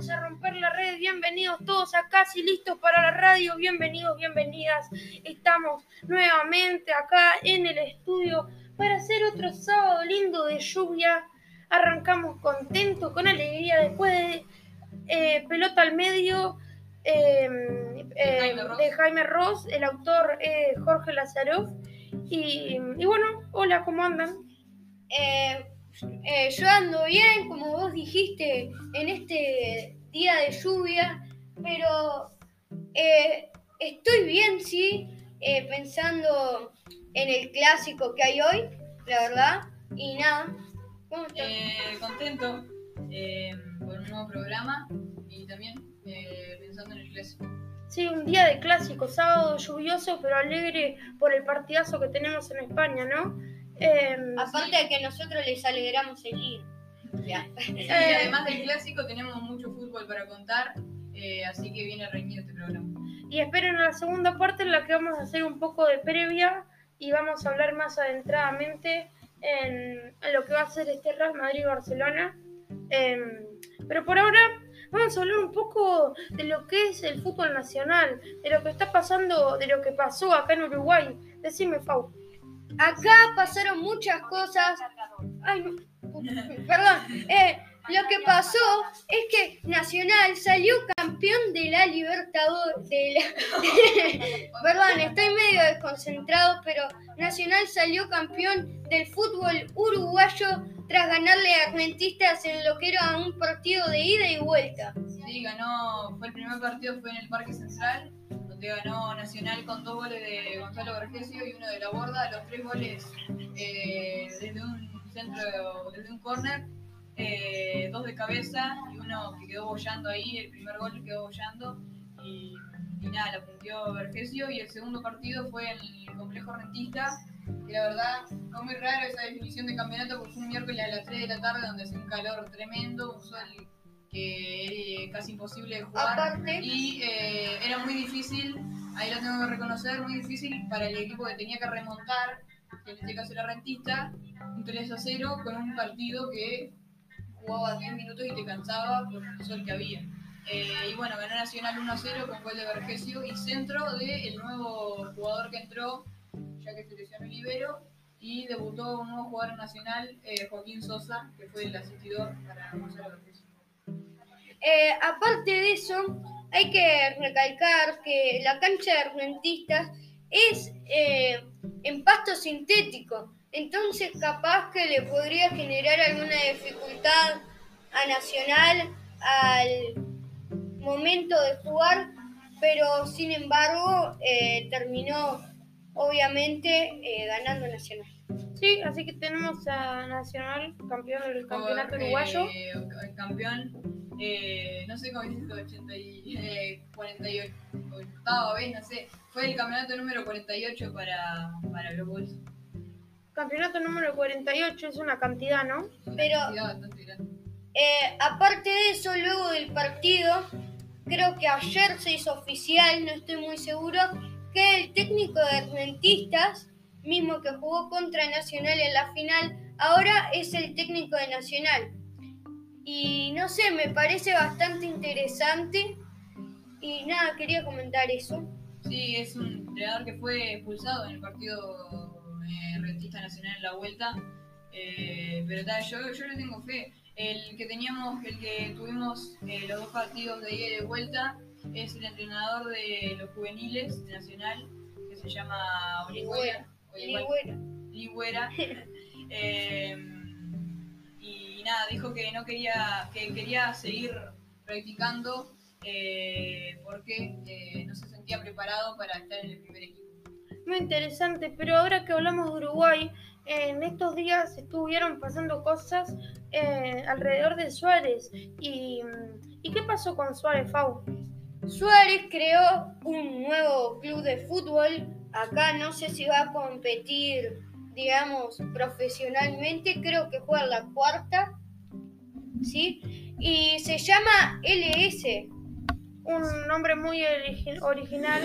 vamos a romper la red. Bienvenidos todos acá, si listos para la radio. Bienvenidos, bienvenidas. Estamos nuevamente acá en el estudio para hacer otro sábado lindo de lluvia. Arrancamos contentos, con alegría, después de eh, pelota al medio. em, De em, Jaime Ross. de Jaime Ross, el autor eh, Jorge Lazaroff. Y, y bueno, hola, ¿cómo andan? Eh, eh, yo ando bien, como vos dijiste, en este día de lluvia, pero eh, estoy bien, sí, eh, pensando en el clásico que hay hoy, la verdad, y nada. ¿Cómo estás? Eh, contento eh, por un nuevo programa y también eh, pensando en el clásico. Sí, un día de clásico, sábado lluvioso, pero alegre por el partidazo que tenemos en España, ¿no? Em, Aparte de que nosotros les alegramos el día. Ya. Y Eh. además del clásico tenemos mucho fútbol para contar, eh, así que viene reñido este programa. y esperen a la segunda parte en la que vamos a hacer un poco de previa y vamos a hablar más adentradamente en, en lo que va a ser este Real Madrid-Barcelona. Em, pero por ahora vamos a hablar un poco de lo que es el fútbol nacional, de lo que está pasando, de lo que pasó acá en Uruguay. Decime, Fau. Acá pasaron muchas cosas. Ay, no. Perdón. Eh, lo que pasó es que Nacional salió campeón de la Libertadores. Perdón, estoy medio desconcentrado, pero Nacional salió campeón del fútbol uruguayo tras ganarle a Rentistas en lo que era un partido de ida y vuelta. Sí, ganó, fue el primer partido, fue en el Parque Central, ganó Nacional con dos goles de Gonzalo Vergesio y uno de la Borda, los tres goles eh, desde un centro, desde un córner, eh, dos de cabeza y uno que quedó bollando ahí, el primer gol quedó bollando y, y nada, la puntió Vergesio. Y el segundo partido fue en el complejo rentista, que la verdad fue muy raro esa definición de campeonato porque fue un miércoles a las 3 de la tarde donde hacía un calor tremendo, un sol que era casi imposible de jugar Aparte, y eh, era muy difícil, ahí lo tengo que reconocer, muy difícil para el equipo que tenía que remontar, que en este caso era Rentista, un 3 a 0 con un partido que jugaba 10 minutos y te cansaba por el sol que había. Eh, y bueno, ganó Nacional 1 a 0 con gol de Vergesio y centro del nuevo jugador que entró, ya que se lesionó el Ibero, y debutó un nuevo jugador nacional, eh, Joaquín Sosa, que fue el asistidor para Gonzalo Vergesio. Eh, aparte de eso, hay que recalcar que la cancha de rentistas es eh, en pasto sintético. Entonces, capaz que le podría generar alguna dificultad a Nacional al momento de jugar, pero sin embargo, eh, terminó obviamente eh, ganando Nacional. Sí, así que tenemos a Nacional, campeón del campeonato Por, uruguayo. eh, el campeón, eh, no sé cómo dices, 80 y, eh, 48, octava vez, no sé. Fue el campeonato número 48 para, para los Bulls. Campeonato número 48 es una cantidad, ¿no? Es una Pero- cantidad bastante grande. Eh, aparte de eso, luego del partido, creo que ayer se hizo oficial, no estoy muy seguro, que el técnico de Rentistas, mismo que jugó contra Nacional en la final, ahora es el técnico de Nacional. Y no sé, me parece bastante interesante. Y nada, quería comentar eso. Sí, es un entrenador que fue expulsado en el partido eh, Rentista Nacional en la vuelta. Eh, pero tal, yo, yo le tengo fe. El que teníamos, el que tuvimos eh, los dos partidos de ida y de vuelta, es el entrenador de los juveniles de Nacional, que se llama Orihuela. Y bueno, Ligüera. Y nada, dijo que no quería, que quería seguir practicando eh, porque eh, no se sentía preparado para estar en el primer equipo. Muy interesante, pero ahora que hablamos de Uruguay, en estos días estuvieron pasando cosas eh, alrededor de Suárez. Y, ¿Y qué pasó con Suárez, Fau? Suárez creó un nuevo club de fútbol. Acá no sé si va a competir, digamos, profesionalmente. Creo que juega en la cuarta. ¿Sí? Y se llama LS. Un nombre muy origi- original.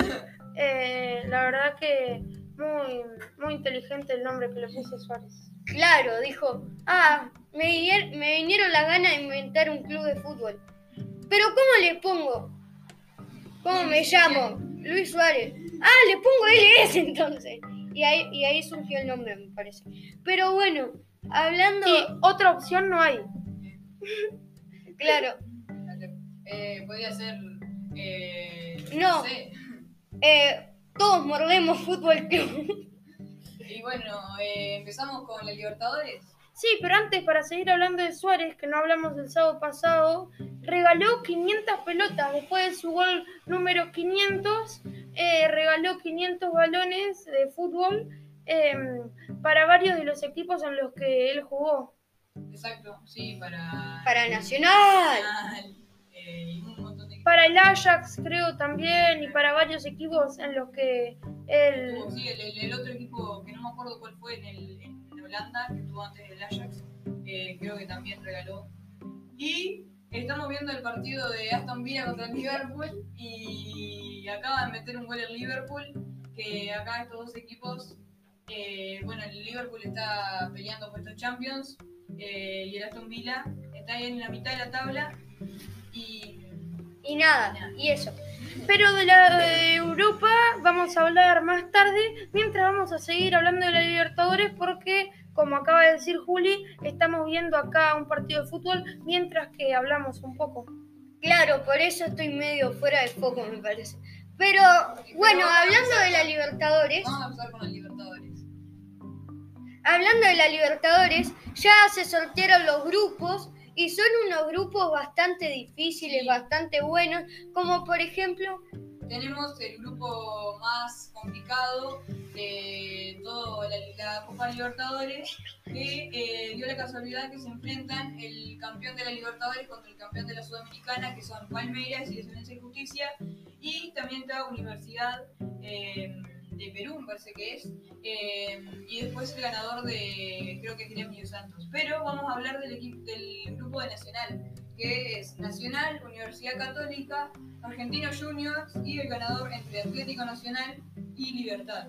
eh, la verdad que muy, muy inteligente el nombre que le puso Suárez. Claro, dijo, ah, me vinieron las ganas de inventar un club de fútbol. Pero ¿cómo le pongo? ¿Cómo me llamo? Luis Suárez. Ah, le pongo LS entonces. Y ahí, y ahí surgió el nombre, me parece. Pero bueno, hablando... Y otra opción no hay. Claro. Eh, podría ser. Eh, No. sé. Eh, todos mordemos Fútbol Club. Y bueno, eh, empezamos con la Libertadores. Sí, pero antes, para seguir hablando de Suárez, que no hablamos del sábado pasado, regaló 500 pelotas. Después de su gol número 500, eh, regaló 500 balones de fútbol eh, para varios de los equipos en los que él jugó. Exacto, sí, para. Para Nacional. Eh, y un montón de Para el Ajax, creo también, y para varios equipos en los que él. Sí, el, el- el otro equipo que no me acuerdo cuál fue en, el, en Holanda, que estuvo antes del Ajax, eh, creo que también regaló. Y estamos viendo el partido de Aston Villa contra Liverpool y acaba de meter un gol el Liverpool, que acá estos dos equipos, eh, bueno, el Liverpool está peleando puestos Champions eh, y el Aston Villa está ahí en la mitad de la tabla y Y nada, y eso. Pero de la de Europa vamos a hablar más tarde, mientras vamos a seguir hablando de la Libertadores porque, como acaba de decir Juli, estamos viendo acá un partido de fútbol mientras que hablamos un poco. Claro, por eso estoy medio fuera de foco, me parece. Pero bueno, hablando de la Libertadores, vamos a empezar con los Libertadores. hablando de la Libertadores, ya se sortearon los grupos y son unos grupos bastante difíciles, bastante buenos, como por ejemplo, Tenemos el grupo más complicado de toda la, la Copa Libertadores, que eh, dio la casualidad que se enfrentan el campeón de la Libertadores contra el campeón de la Sudamericana, que son Palmeiras y Defensa y Justicia, y también está Universidad eh, de Perú, me parece que es, eh, y después el ganador de, creo que es Gremio Santos. Pero vamos a hablar del, equipo, del grupo de Nacional, que es Nacional, Universidad Católica, Argentinos Juniors y el ganador entre Atlético Nacional y Libertad.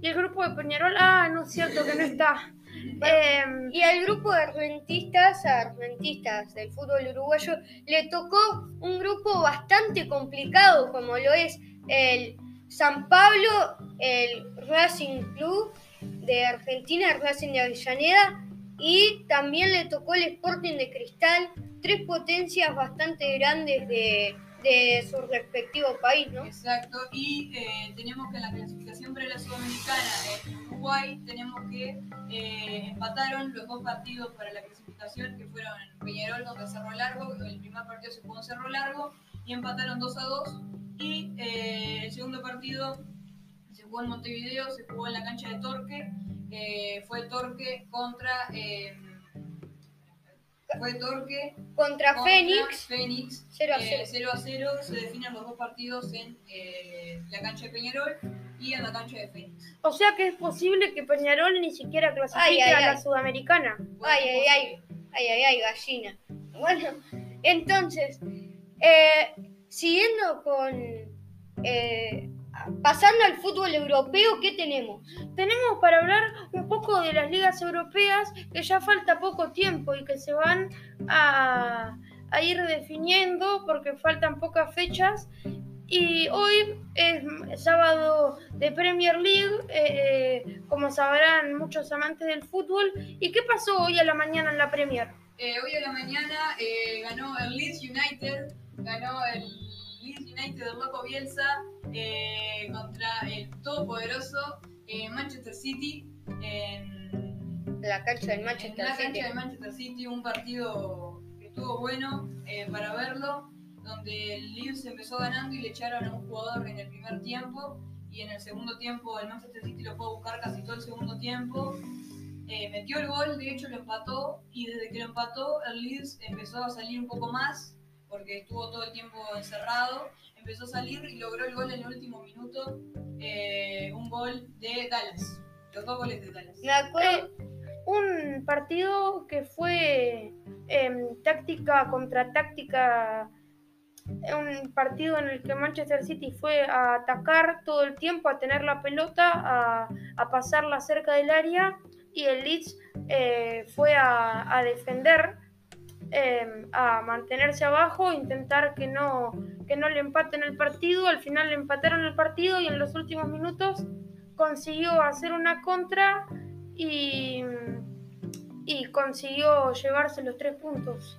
Y el grupo de Peñarol, ah, no es cierto que no está. Em, y al grupo de rentistas, a rentistas del fútbol uruguayo, le tocó un grupo bastante complicado, como lo es el San Pablo, el Racing Club de Argentina, el Racing de Avellaneda, y también le tocó el Sporting de Cristal, tres potencias bastante grandes de, de su respectivo país, ¿no? Exacto, y eh, tenemos que en la clasificación para la Sudamericana en Uruguay tenemos que eh, empataron los dos partidos para la clasificación que fueron Peñarol contra Cerro Largo, el primer partido se jugó en Cerro Largo y empataron 2 a 2 y eh, el segundo partido se jugó en Montevideo, se jugó en la cancha de Torque, fue Torque contra... eh, fue Torque Contra contra Fénix, Fénix 0 a eh, 0. 0 a 0 se definen los dos partidos en eh, la cancha de Peñarol y en la cancha de Fénix. o sea que es posible que Peñarol ni siquiera clasifique Ay, ay, a la ay. Sudamericana. Ay, ay, ay, ay, ay, ay, gallina. Bueno, entonces, eh, siguiendo con, eh, pasando al fútbol europeo, ¿qué tenemos? Tenemos para hablar un poco de las ligas europeas que ya falta poco tiempo y que se van a, ir definiendo porque faltan pocas fechas. Y hoy es sábado de Premier League, eh, como sabrán muchos amantes del fútbol. ¿Y qué pasó hoy a la mañana en la Premier? Eh, hoy a la mañana eh, ganó el Leeds United, ganó el Leeds United del Loco Bielsa eh, contra el todopoderoso eh, Manchester City en, La cancha del en Manchester City. de Manchester City, un partido que estuvo bueno eh, para verlo, donde el Leeds empezó ganando y le echaron a un jugador en el primer tiempo y en el segundo tiempo el Manchester City lo fue a buscar casi todo el segundo tiempo. Eh, metió el gol, de hecho lo empató y desde que lo empató el Leeds empezó a salir un poco más porque estuvo todo el tiempo encerrado, empezó a salir y logró el gol en el último minuto, eh, un gol de Dallas, los dos goles de Dallas. Un partido que fue em, táctica contra táctica, un partido en el que Manchester City fue a atacar todo el tiempo, a tener la pelota, a, a pasarla cerca del área y el Leeds eh, fue a, a defender eh, a mantenerse abajo, intentar que no, que no le empaten el partido. Al final le empataron el partido y en los últimos minutos consiguió hacer una contra y, y consiguió llevarse los tres puntos.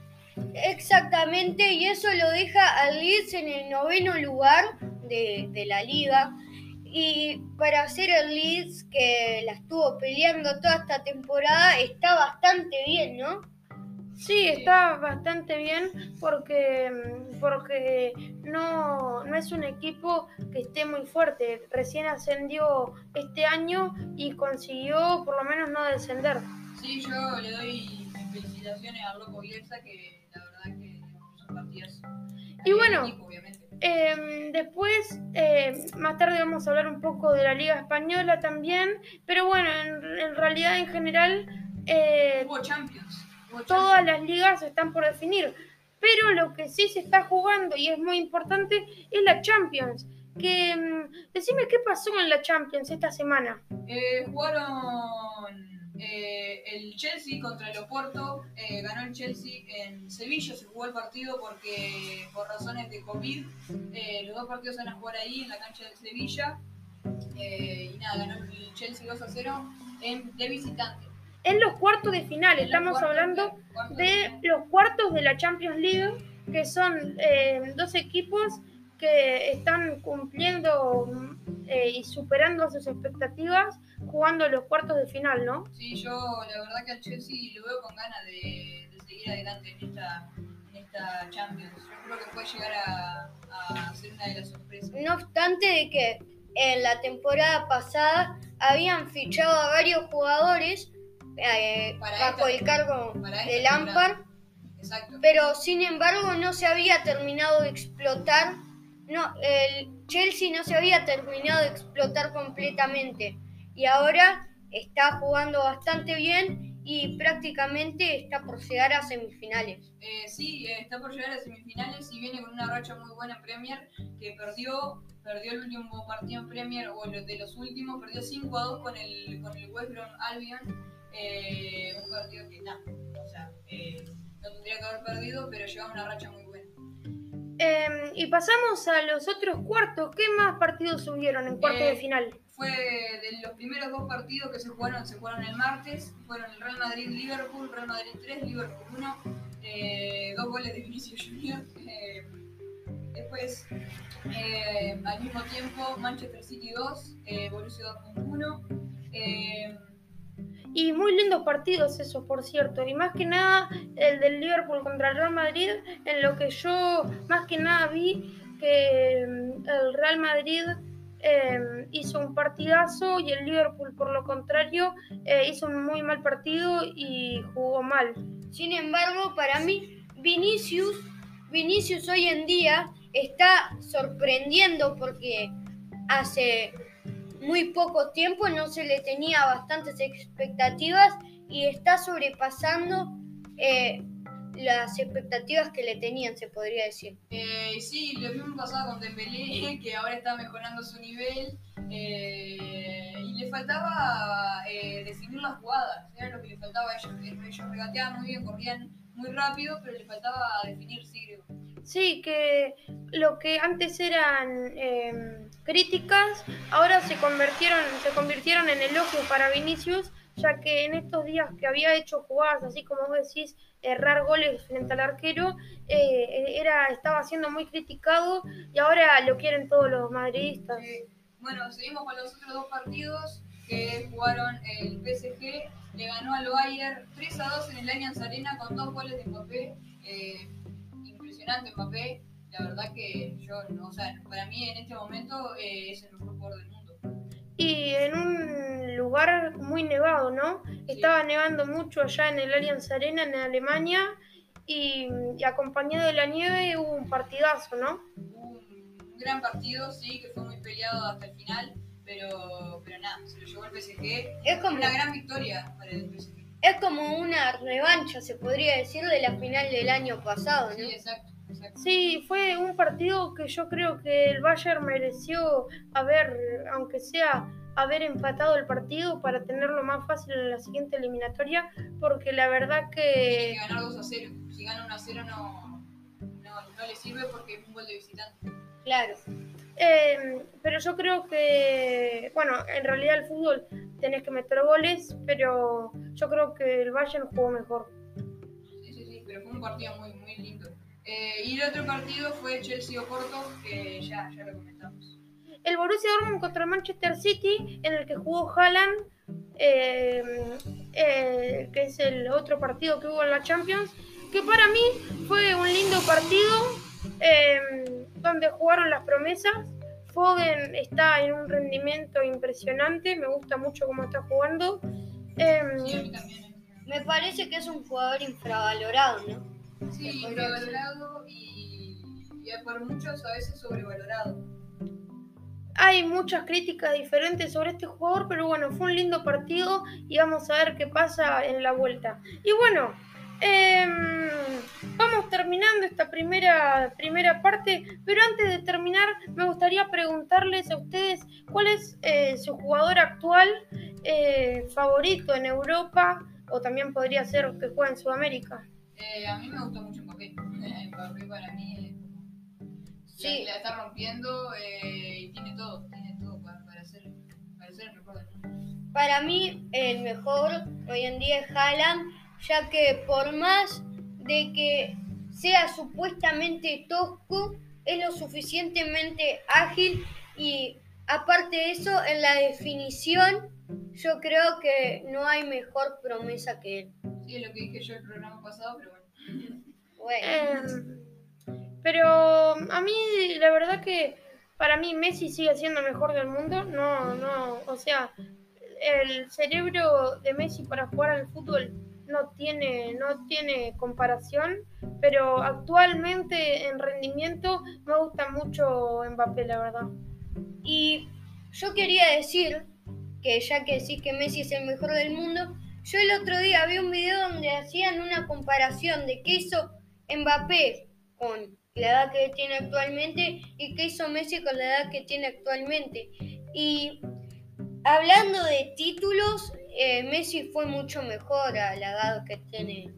Exactamente, y eso lo deja al Leeds en el noveno lugar de, de la liga. Y para hacer el Leeds, que la estuvo peleando toda esta temporada, está bastante bien, ¿no? Sí, está bastante bien porque, porque no, no es un equipo que esté muy fuerte. Recién ascendió este año y consiguió por lo menos no descender. Sí, yo le doy felicitaciones al Loco Bielsa, que la verdad que son partidas. Y bueno, Equipo. Eh, después, eh, más tarde vamos a hablar un poco de la Liga Española también, pero bueno, en, en realidad en general eh, Hubo Champions. Todas las ligas están por definir, pero lo que sí se está jugando y es muy importante es la Champions. Que, mm, decime qué pasó en la Champions esta semana. Eh, jugaron eh, el Chelsea contra el Oporto. eh, ganó el Chelsea en Sevilla. Se jugó el partido porque por razones de COVID los dos partidos se van a jugar ahí en la cancha de Sevilla. Y nada, ganó el Chelsea 2 a 0 en, de visitante. En los cuartos de final, estamos hablando de los cuartos de la Champions League, que son eh, dos equipos que están cumpliendo eh, y superando sus expectativas jugando los cuartos de final, ¿no? Sí, yo la verdad que al Chelsea lo veo con ganas de, de seguir adelante en esta, en esta Champions. Yo creo que puede llegar a, a ser una de las sorpresas. No obstante de que en la temporada pasada habían fichado a varios jugadores eh, bajo el cargo de. Lampard, Exacto. pero sin embargo no se había terminado de explotar, no, el Chelsea no se había terminado de explotar completamente y ahora está jugando bastante bien y prácticamente está por llegar a semifinales. Eh, sí, eh, está por llegar a semifinales y viene con una racha muy buena en Premier, que perdió, perdió el último partido en Premier, o de los últimos, perdió 5 a 2 con el, con el West Brom Albion, eh, un partido que nada, o sea, eh, no tendría que haber perdido, pero llevaba una racha muy buena. Eh, y pasamos a los otros cuartos. ¿Qué más partidos subieron en cuartos Eh, de final? Fue de los primeros dos partidos que se jugaron, se jugaron el martes, fueron el Real Madrid-Liverpool, Real Madrid 3, Liverpool 1, eh, dos goles de Vinicius Junior. eh, después, eh, al mismo tiempo, Manchester City 2, eh, Borussia Dortmund 1. Y muy lindos partidos esos, por cierto. Y más que nada el del Liverpool contra el Real Madrid, en lo que yo más que nada vi que mm, el Real Madrid eh, hizo un partidazo y el Liverpool, por lo contrario, eh, hizo un muy mal partido y jugó mal. Sin embargo, para mí, Vinicius, Vinicius hoy en día está sorprendiendo porque hace muy poco tiempo no se le tenía bastantes expectativas y está sobrepasando eh, las expectativas que le tenían, se podría decir. Eh, sí, lo mismo pasaba con Dembélé, que ahora está mejorando su nivel. eh, y le faltaba eh, definir las jugadas, era lo que le faltaba a ellos. Ellos regateaban muy bien, corrían muy rápido, pero le faltaba definir, sí, creo. Sí, que lo que antes eran eh, críticas, ahora se convirtieron, se convirtieron en elogios para Vinicius, ya que en estos días que había hecho jugadas, así como vos decís, errar goles frente al arquero, eh, era, estaba siendo muy criticado y ahora lo quieren todos los madridistas. Eh, bueno, seguimos con los otros dos partidos que jugaron el PSG. Le ganó al Bayern 3 a 2 en el Allianz Arena con dos goles de Mbappé. Eh, impresionante Mbappé. La verdad que yo, no, o sea, para mí en este momento eh, es el mejor jugador del mundo. Y en un lugar muy nevado, ¿no? Estaba nevando mucho allá en el Allianz Arena, en Alemania, y, y acompañado de la nieve hubo un partidazo, ¿no? Hubo un gran partido, sí, que fue muy peleado hasta el final, pero, pero nada, se lo llevó el PSG. Es como, Una gran victoria para el PSG. es como una revancha, se podría decir, de la final del año pasado, ¿no? Sí, exacto. Sí, fue un partido que yo creo que el Bayern mereció haber, aunque sea, haber empatado el partido para tenerlo más fácil en la siguiente eliminatoria, porque la verdad Tiene que ganar 2 a 0. Si gana 1 a 0 no, no, no le sirve porque es un gol de visitante. Claro. Eh, pero yo creo que, bueno, en realidad el fútbol tenés que meter goles, pero yo creo que el Bayern jugó mejor. Sí, sí, sí, pero fue un partido muy. Eh, y el otro partido fue Chelsea-Oporto, que ya, ya lo comentamos. El Borussia Dortmund contra el Manchester City, en el que jugó Haaland, eh, eh, que es el otro partido que hubo en la Champions, que para mí fue un lindo partido, eh, donde jugaron las promesas. Foden está en un rendimiento impresionante, me gusta mucho cómo está jugando. Em, Sí, a mí también. eh. Me parece que es un jugador infravalorado, ¿no? Sí, infravalorado y, y por muchos a veces sobrevalorado. Hay muchas críticas diferentes sobre este jugador, pero bueno, fue un lindo partido y vamos a ver qué pasa en la vuelta. Y bueno, em, vamos terminando esta primera, primera parte, pero antes de terminar me gustaría preguntarles a ustedes cuál es eh, su jugador actual eh, favorito en Europa o también podría ser que juegue en Sudamérica. Eh, a mí me gustó mucho Mbappé. Mbappé para mí es Sí. la, la está rompiendo eh, y tiene todo, tiene todo para, para, ser, para ser el mejor del mundo. Para mí, el mejor hoy en día es Haaland, ya que por más de que sea supuestamente tosco, es lo suficientemente ágil y aparte de eso, en la definición, yo creo que no hay mejor promesa que él. Sí, es lo que dije yo el programa pasado, pero bueno. Bueno, Em, pero a mí la verdad que para mí Messi sigue siendo el mejor del mundo. No, no, o sea, el cerebro de Messi para jugar al fútbol no tiene, no tiene comparación. Pero actualmente en rendimiento me gusta mucho Mbappé, la verdad. y yo quería decir que ya que decís que Messi es el mejor del mundo, yo el otro día vi un video donde hacían una comparación de qué hizo Mbappé con la edad que tiene actualmente y qué hizo Messi con la edad que tiene actualmente. Y hablando de títulos, eh, Messi fue mucho mejor a la edad que tiene.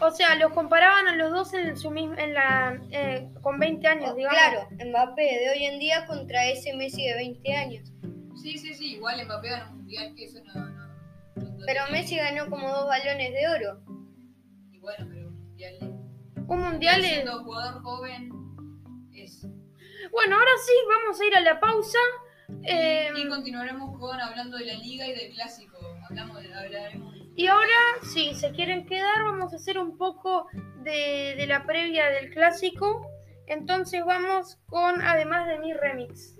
O sea, los comparaban a los dos en su misma, en la, eh, con 20 años, Oh, digamos. claro, Mbappé de hoy en día contra ese Messi de 20 años. Sí, sí, sí, igual Mbappé ganó un mundial que eso no. no, no- no Pero Messi ganó como dos balones de oro. Y bueno, pero un mundial. Un mundial es... Siendo jugador joven es. Bueno, ahora sí, vamos a ir a la pausa. Eh, Y continuaremos con hablando de la liga y del clásico. Hablamos de, hablaremos de y ahora, si se quieren quedar, vamos a hacer un poco de, de la previa del clásico. Entonces vamos con, además de mi remix.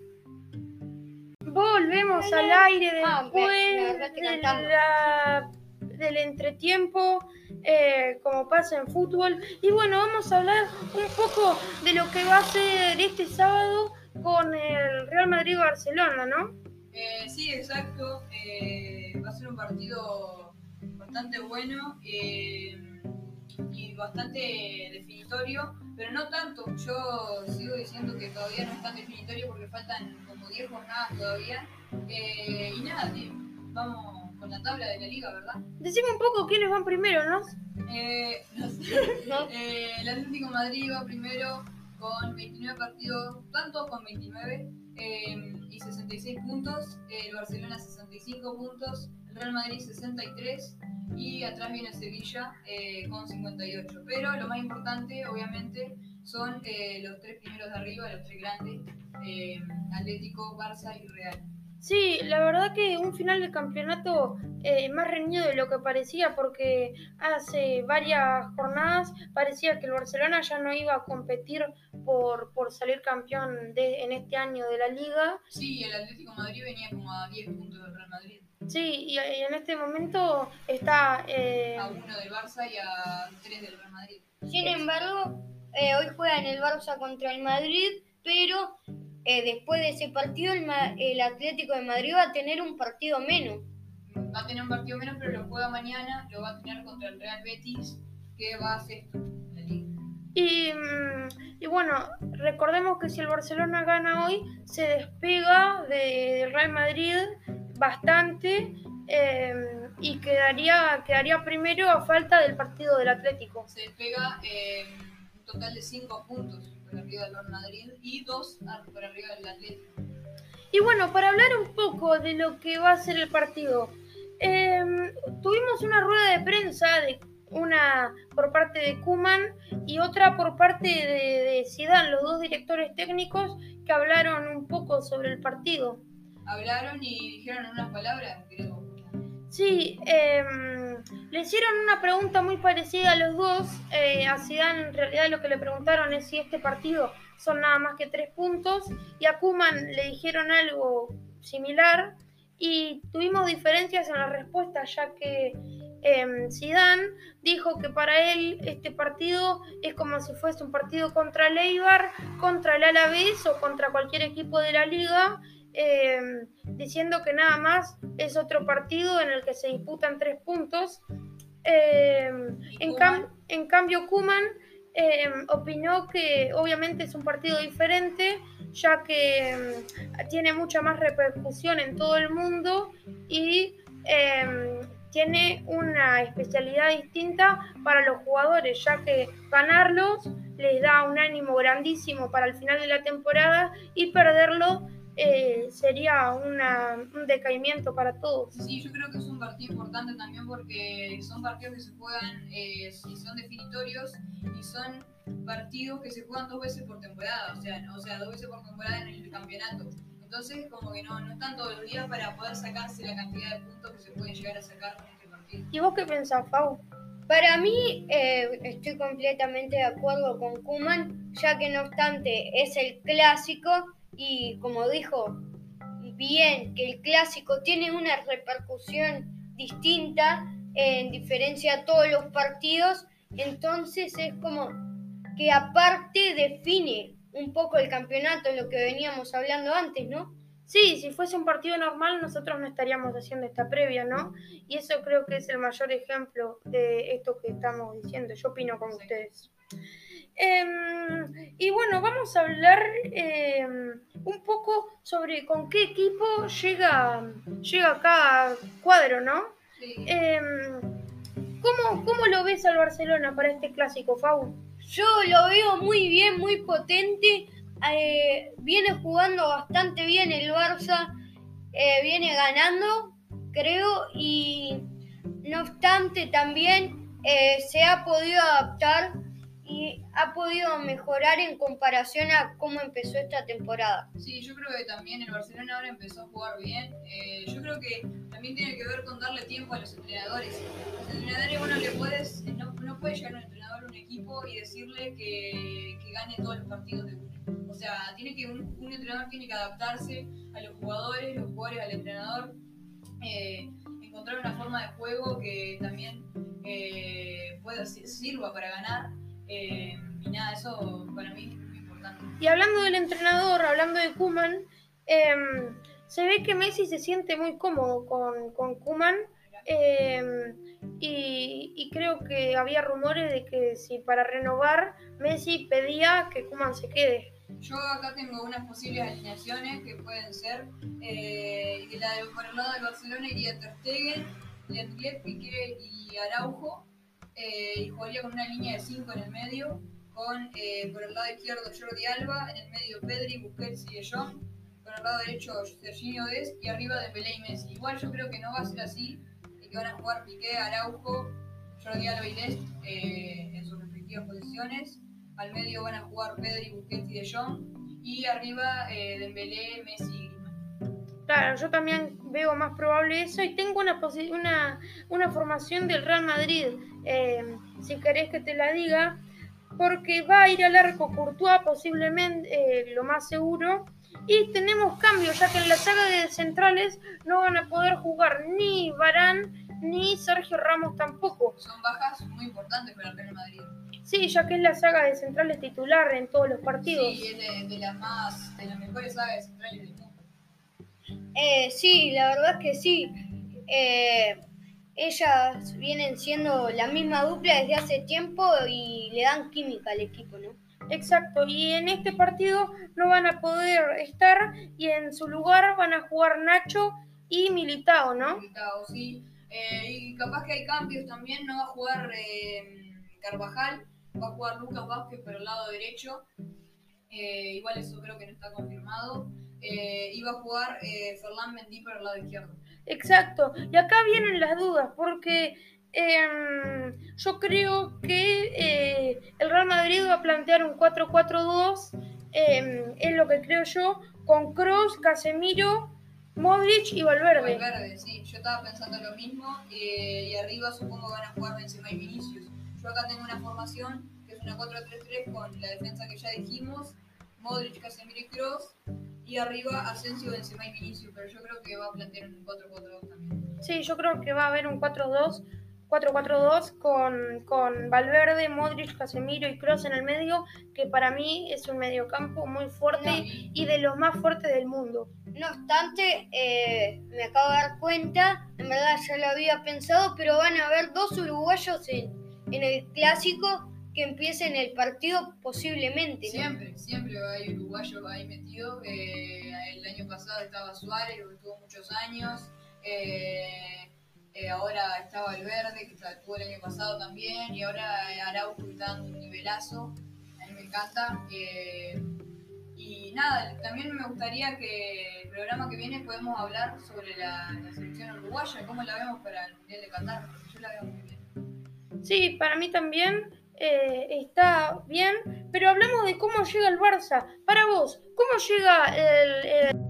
Volvemos al aire Ah, me- me después de la- del entretiempo, eh, como pasa en fútbol. Y bueno, vamos a hablar un poco de lo que va a ser este sábado con el Real Madrid-Barcelona, ¿no? Eh, sí, exacto. Eh, va a ser un partido bastante bueno eh, y bastante definitorio, pero no tanto. Yo sigo diciendo que todavía no es tan definitorio porque faltan como 10 jornadas todavía. Eh, y nada, tío, vamos con la tabla de la liga, ¿verdad? Decime un poco quiénes van primero, ¿no? Eh, no sé. ¿no? Eh, el Atlético de Madrid va primero con 29 partidos, tantos con 29 eh, y 66 puntos. El Barcelona 65 puntos, Real Madrid 63 y atrás viene Sevilla eh, con 58. Pero lo más importante, obviamente, son eh, los tres primeros de arriba, los tres grandes, eh, Atlético, Barça y Real. Sí, la verdad que un final de campeonato eh, más reñido de lo que parecía, porque hace varias jornadas parecía que el Barcelona ya no iba a competir por, por salir campeón de, en este año de la liga. Sí, el Atlético de Madrid venía como a 10 puntos del Real Madrid, Sí, y, y en este momento está... eh, a uno del Barça y a 3 del Real Madrid. Sin embargo, eh, hoy juegan el Barça contra el Madrid, pero eh, después de ese partido el, Ma- el Atlético de Madrid va a tener un partido menos. Va a tener un partido menos, pero lo juega mañana. Lo va a tener contra el Real Betis, que va a en la liga. Y, mm, y bueno, recordemos que si el Barcelona gana hoy, se despega de- del Real Madrid, bastante eh, y quedaría, quedaría primero a falta del partido del Atlético. Se despega eh, un total de 5 puntos por arriba del Real Madrid y 2 por arriba del Atlético. Y bueno, para hablar un poco de lo que va a ser el partido, eh, tuvimos una rueda de prensa de una por parte de Kuman y otra por parte de, de Zidane, los dos directores técnicos que hablaron un poco sobre el partido. Hablaron y dijeron unas palabras, creo. Sí, eh, le hicieron una pregunta muy parecida a los dos. Eh, a Zidane en realidad lo que le preguntaron es si este partido son nada más que tres puntos y a Kuman le dijeron algo similar y tuvimos diferencias en la respuesta ya que eh, Zidane dijo que para él este partido es como si fuese un partido contra el Eibar, contra el Alavés o contra cualquier equipo de la liga eh, diciendo que nada más es otro partido en el que se disputan tres puntos. Eh, en, cam en, cambio, Kuman eh, opinó que obviamente es un partido diferente, ya que mm, tiene mucha más repercusión en todo el mundo y tiene una especialidad distinta para los jugadores, ya que ganarlos les da un ánimo grandísimo para el final de la temporada y perderlo eh, sería una, un decaimiento para todos. Sí, yo creo que es un partido importante también porque son partidos que se juegan, eh, y son definitorios y son partidos que se juegan dos veces por temporada, o sea, o sea dos veces por temporada en el campeonato. Entonces, como que no, no están todos los días para poder sacarse la cantidad de puntos que se pueden llegar a sacar en este partido. ¿Y vos qué pensás, Fau? Para mí, eh, estoy completamente de acuerdo con Kuman, ya que no obstante es el clásico y como dijo bien que el clásico tiene una repercusión distinta en diferencia a todos los partidos, entonces es como que aparte define un poco el campeonato, lo que veníamos hablando antes, ¿no? Sí, si fuese un partido normal nosotros no estaríamos haciendo esta previa, ¿no? Y eso creo que es el mayor ejemplo de esto que estamos diciendo. Yo opino con ustedes. Em, y bueno, vamos a hablar em, un poco sobre con qué equipo llega, llega cada cuadro, ¿no? Em, ¿cómo, ¿Cómo lo ves al Barcelona para este clásico, Fau? Yo lo veo muy bien, muy potente. Eh, viene jugando bastante bien el Barça, eh, viene ganando, creo, y no obstante también eh, se ha podido adaptar y ha podido mejorar en comparación a cómo empezó esta temporada. Sí, yo creo que también el Barcelona ahora empezó a jugar bien. Eh, yo creo que también tiene que ver con darle tiempo a los entrenadores. Los entrenadores, bueno, le puedes, no, no puede llegar un entrenador a un equipo y decirle que, que gane todos los partidos de uno. O sea, tiene que un, entrenador tiene que adaptarse a los jugadores, los jugadores al entrenador, eh, encontrar una forma de juego que también eh, pueda sirva para ganar eh, y nada, eso para mí es muy importante. Y hablando del entrenador, hablando de Kuman, eh, se ve que Messi se siente muy cómodo con, con Kuman. Eh, y, y, creo que había rumores de que si para renovar Messi pedía que Kuman se quede. Yo acá tengo unas posibles alineaciones que pueden ser, eh, la de, por el lado del Barcelona iría Ter Stegen, Lenglet, Piqué y Araujo, eh, y jugaría con una línea de 5 en el medio, con eh, por el lado izquierdo Jordi Alba, en el medio Pedri, Busquets y De Jong, con el lado derecho Serginho Dest y arriba de Pelé y Messi. Igual yo creo que no va a ser así, y que van a jugar Piqué, Araujo, Jordi Alba y Dest eh, en sus respectivas posiciones. Al medio van a jugar Pedri, Busquets y De Jong, y arriba eh, Dembélé, Messi. Claro, yo también veo más probable eso y tengo una, una, una formación del Real Madrid, eh, si querés que te la diga, porque va a ir al arco Courtois posiblemente, eh, lo más seguro, y tenemos cambios, ya que en la saga de centrales no van a poder jugar ni Barán ni Sergio Ramos tampoco. Son bajas muy importantes para el Real Madrid. Sí, ya que es la saga de centrales titular en todos los partidos. Sí, es de, de las más, de las mejores sagas de centrales del mundo. Eh, sí, la verdad es que sí. Eh, ellas vienen siendo la misma dupla desde hace tiempo y le dan química al equipo, ¿no? Exacto, y en este partido no van a poder estar y en su lugar van a jugar Nacho y Militao, ¿no? Militao, sí. Eh, y capaz que hay cambios también, no va a jugar eh, Carvajal, va a jugar Lucas Vázquez por el lado derecho. Eh, igual eso creo que no está confirmado. Eh, iba a jugar eh, Ferland Mendy por el lado izquierdo. Exacto. Y acá vienen las dudas, porque em, yo creo que eh, el Real Madrid va a plantear un 4-4-2, em, es lo que creo yo, con Kroos, Casemiro, Modric y Valverde. Valverde, sí, yo estaba pensando lo mismo. eh, y arriba supongo van a jugar Benzema y Vinicius. Yo acá tengo una formación que es una 4-3-3 con la defensa que ya dijimos, Modric, Casemiro y Kroos. Y arriba Asensio, Benzema y Vinicius, pero yo creo que va a plantear un 4-4-2 también. Sí, yo creo que va a haber un 4-2. 4-4-2 con, con Valverde, Modric, Casemiro y Kroos en el medio, que para mí es un mediocampo muy fuerte No. y, y de los más fuertes del mundo. No obstante, eh, me acabo de dar cuenta, en verdad ya lo había pensado, pero van a haber dos uruguayos en, en el clásico que empiecen el partido posiblemente. ¿no? Siempre, siempre hay uruguayos ahí metidos. eh, el año pasado estaba Suárez, que estuvo muchos años. eh, eh, ahora está Valverde, que estuvo el año pasado también. Y ahora Araujo que está dando un nivelazo. A mí me encanta. eh, y nada, también me gustaría que el programa que viene podemos hablar sobre la, la selección uruguaya, cómo la vemos para el Mundial de Qatar, porque yo la veo muy bien. Sí, para mí también eh, está bien, pero hablamos de cómo llega el Barça. Para vos, ¿cómo llega el, el